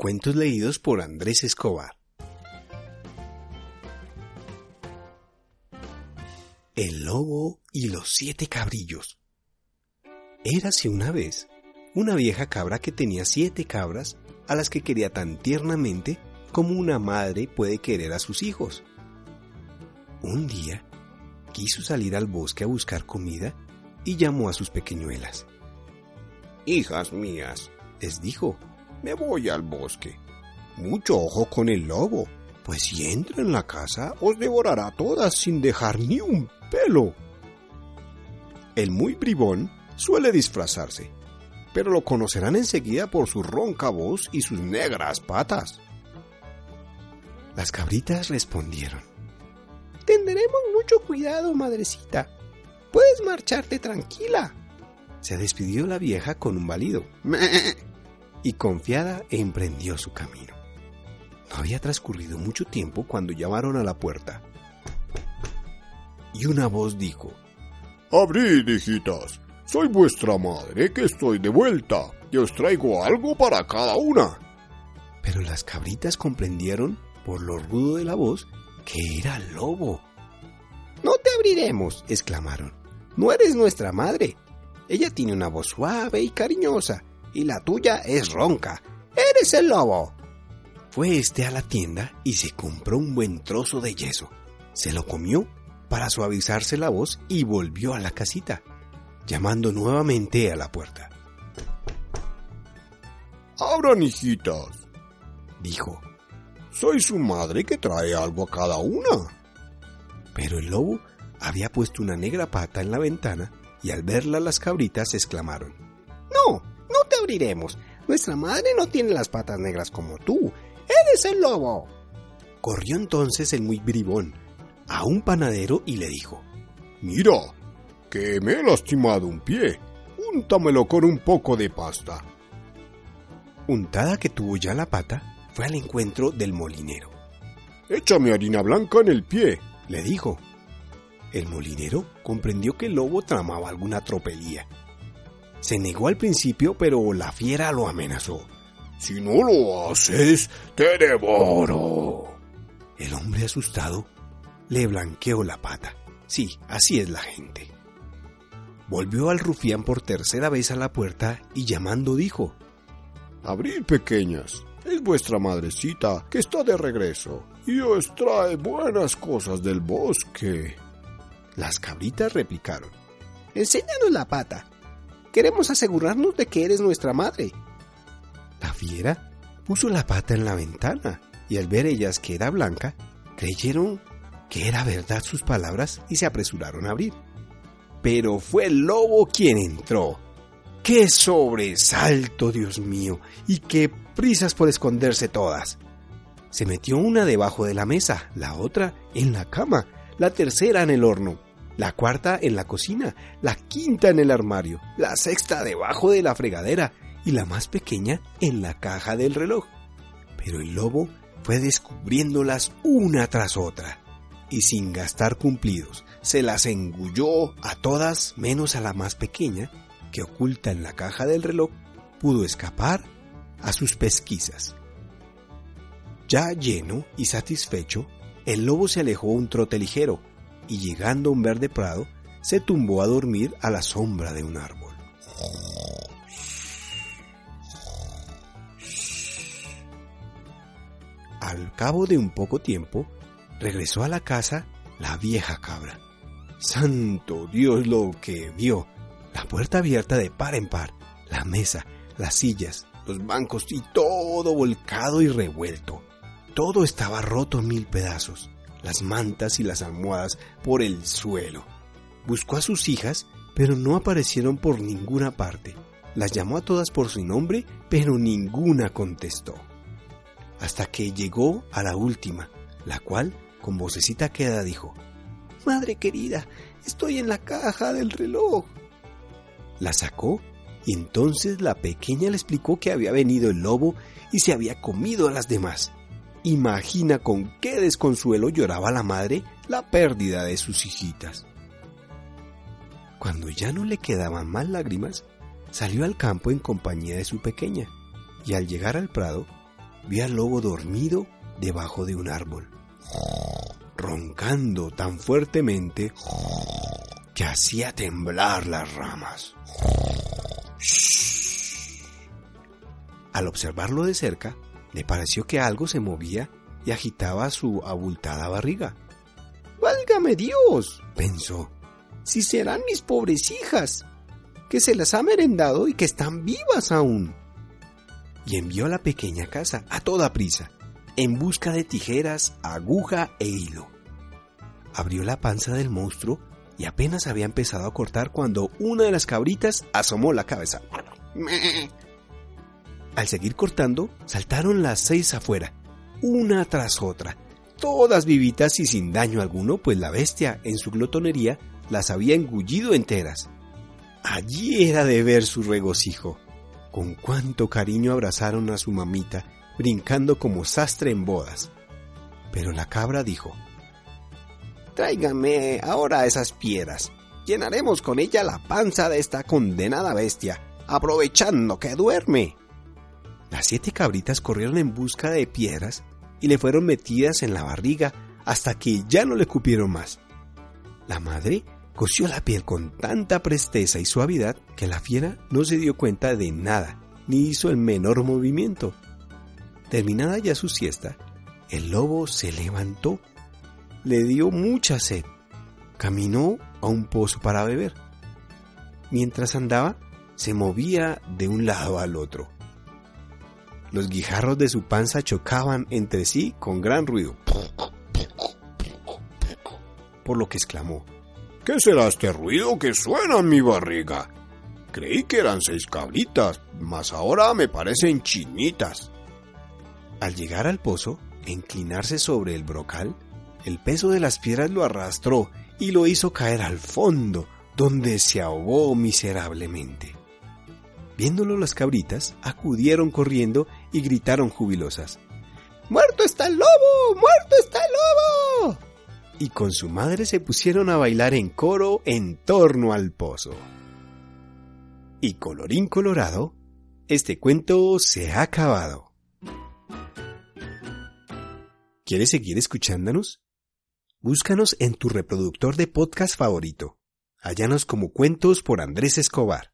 Cuentos leídos por Andrés Escobar. El lobo y los siete cabrillos. Érase una vez una vieja cabra que tenía siete cabras a las que quería tan tiernamente como una madre puede querer a sus hijos. Un día quiso salir al bosque a buscar comida y llamó a sus pequeñuelas. Hijas mías, les dijo, me voy al bosque. Mucho ojo con el lobo, pues si entra en la casa os devorará todas sin dejar ni un pelo. El muy bribón suele disfrazarse, pero lo conocerán enseguida por su ronca voz y sus negras patas. Las cabritas respondieron. Tendremos mucho cuidado, madrecita. Puedes marcharte tranquila. Se despidió la vieja con un balido y confiada emprendió su camino. No había transcurrido mucho tiempo cuando llamaron a la puerta. Y una voz dijo, Abrid, hijitas, soy vuestra madre que estoy de vuelta y os traigo algo para cada una. Pero las cabritas comprendieron, por lo rudo de la voz, que era el lobo. No te abriremos, exclamaron. No eres nuestra madre. Ella tiene una voz suave y cariñosa y la tuya es ronca. ¡Eres el lobo! Fue este a la tienda y se compró un buen trozo de yeso. Se lo comió para suavizarse la voz y volvió a la casita, llamando nuevamente a la puerta. Abran, hijitas, dijo. Soy su madre que trae algo a cada una. Pero el lobo había puesto una negra pata en la ventana y al verla las cabritas exclamaron. No, no te abriremos. Nuestra madre no tiene las patas negras como tú. Eres el lobo. Corrió entonces el muy bribón a un panadero y le dijo, Mira, que me he lastimado un pie. Úntamelo con un poco de pasta. Untada que tuvo ya la pata, fue al encuentro del molinero. Échame harina blanca en el pie, le dijo. El molinero comprendió que el lobo tramaba alguna tropelía se negó al principio, pero la fiera lo amenazó. Si no lo haces, te devoro. El hombre asustado le blanqueó la pata. Sí, así es la gente. Volvió al rufián por tercera vez a la puerta y llamando dijo, Abrid pequeñas, es vuestra madrecita que está de regreso y os trae buenas cosas del bosque. Las cabritas replicaron, Enséñanos la pata Queremos asegurarnos de que eres nuestra madre. La fiera puso la pata en la ventana y al ver ellas que era blanca, creyeron que era verdad sus palabras y se apresuraron a abrir. Pero fue el lobo quien entró. ¡Qué sobresalto, Dios mío! ¡Y qué prisas por esconderse todas! Se metió una debajo de la mesa, la otra en la cama, la tercera en el horno, la cuarta en la cocina, la quinta en el armario, la sexta debajo de la fregadera y la más pequeña en la caja del reloj. Pero el lobo fue descubriéndolas una tras otra y sin gastar cumplidos se las engulló a todas menos a la más pequeña que oculta en la caja del reloj pudo escapar a sus pesquisas. Ya lleno y satisfecho, el lobo se alejó un trote ligero y llegando a un verde prado, se tumbó a dormir a la sombra de un árbol. Al cabo de un poco tiempo, regresó a la casa la vieja cabra. Santo Dios lo que vio. La puerta abierta de par en par, la mesa, las sillas, los bancos y todo volcado y revuelto. Todo estaba roto en mil pedazos las mantas y las almohadas por el suelo. Buscó a sus hijas, pero no aparecieron por ninguna parte. Las llamó a todas por su nombre, pero ninguna contestó. Hasta que llegó a la última, la cual, con vocecita queda, dijo, Madre querida, estoy en la caja del reloj. La sacó y entonces la pequeña le explicó que había venido el lobo y se había comido a las demás. Imagina con qué desconsuelo lloraba la madre la pérdida de sus hijitas. Cuando ya no le quedaban más lágrimas, salió al campo en compañía de su pequeña, y al llegar al prado, vi al lobo dormido debajo de un árbol, roncando tan fuertemente que hacía temblar las ramas. Al observarlo de cerca, le pareció que algo se movía y agitaba su abultada barriga. ¡Válgame Dios! pensó. Si serán mis pobres hijas, que se las ha merendado y que están vivas aún. Y envió a la pequeña casa a toda prisa, en busca de tijeras, aguja e hilo. Abrió la panza del monstruo y apenas había empezado a cortar cuando una de las cabritas asomó la cabeza. Al seguir cortando, saltaron las seis afuera, una tras otra, todas vivitas y sin daño alguno, pues la bestia, en su glotonería, las había engullido enteras. Allí era de ver su regocijo. Con cuánto cariño abrazaron a su mamita, brincando como sastre en bodas. Pero la cabra dijo, Tráigame ahora esas piedras. Llenaremos con ella la panza de esta condenada bestia, aprovechando que duerme. Las siete cabritas corrieron en busca de piedras y le fueron metidas en la barriga hasta que ya no le cupieron más. La madre cosió la piel con tanta presteza y suavidad que la fiera no se dio cuenta de nada, ni hizo el menor movimiento. Terminada ya su siesta, el lobo se levantó le dio mucha sed. Caminó a un pozo para beber. Mientras andaba, se movía de un lado al otro. Los guijarros de su panza chocaban entre sí con gran ruido. Por lo que exclamó, ¿Qué será este ruido que suena en mi barriga? Creí que eran seis cabritas, mas ahora me parecen chinitas. Al llegar al pozo, e inclinarse sobre el brocal, el peso de las piedras lo arrastró y lo hizo caer al fondo, donde se ahogó miserablemente. Viéndolo las cabritas, acudieron corriendo y gritaron jubilosas. ¡Muerto está el lobo! ¡Muerto está el lobo! Y con su madre se pusieron a bailar en coro en torno al pozo. Y colorín colorado, este cuento se ha acabado. ¿Quieres seguir escuchándonos? Búscanos en tu reproductor de podcast favorito. Hállanos como Cuentos por Andrés Escobar.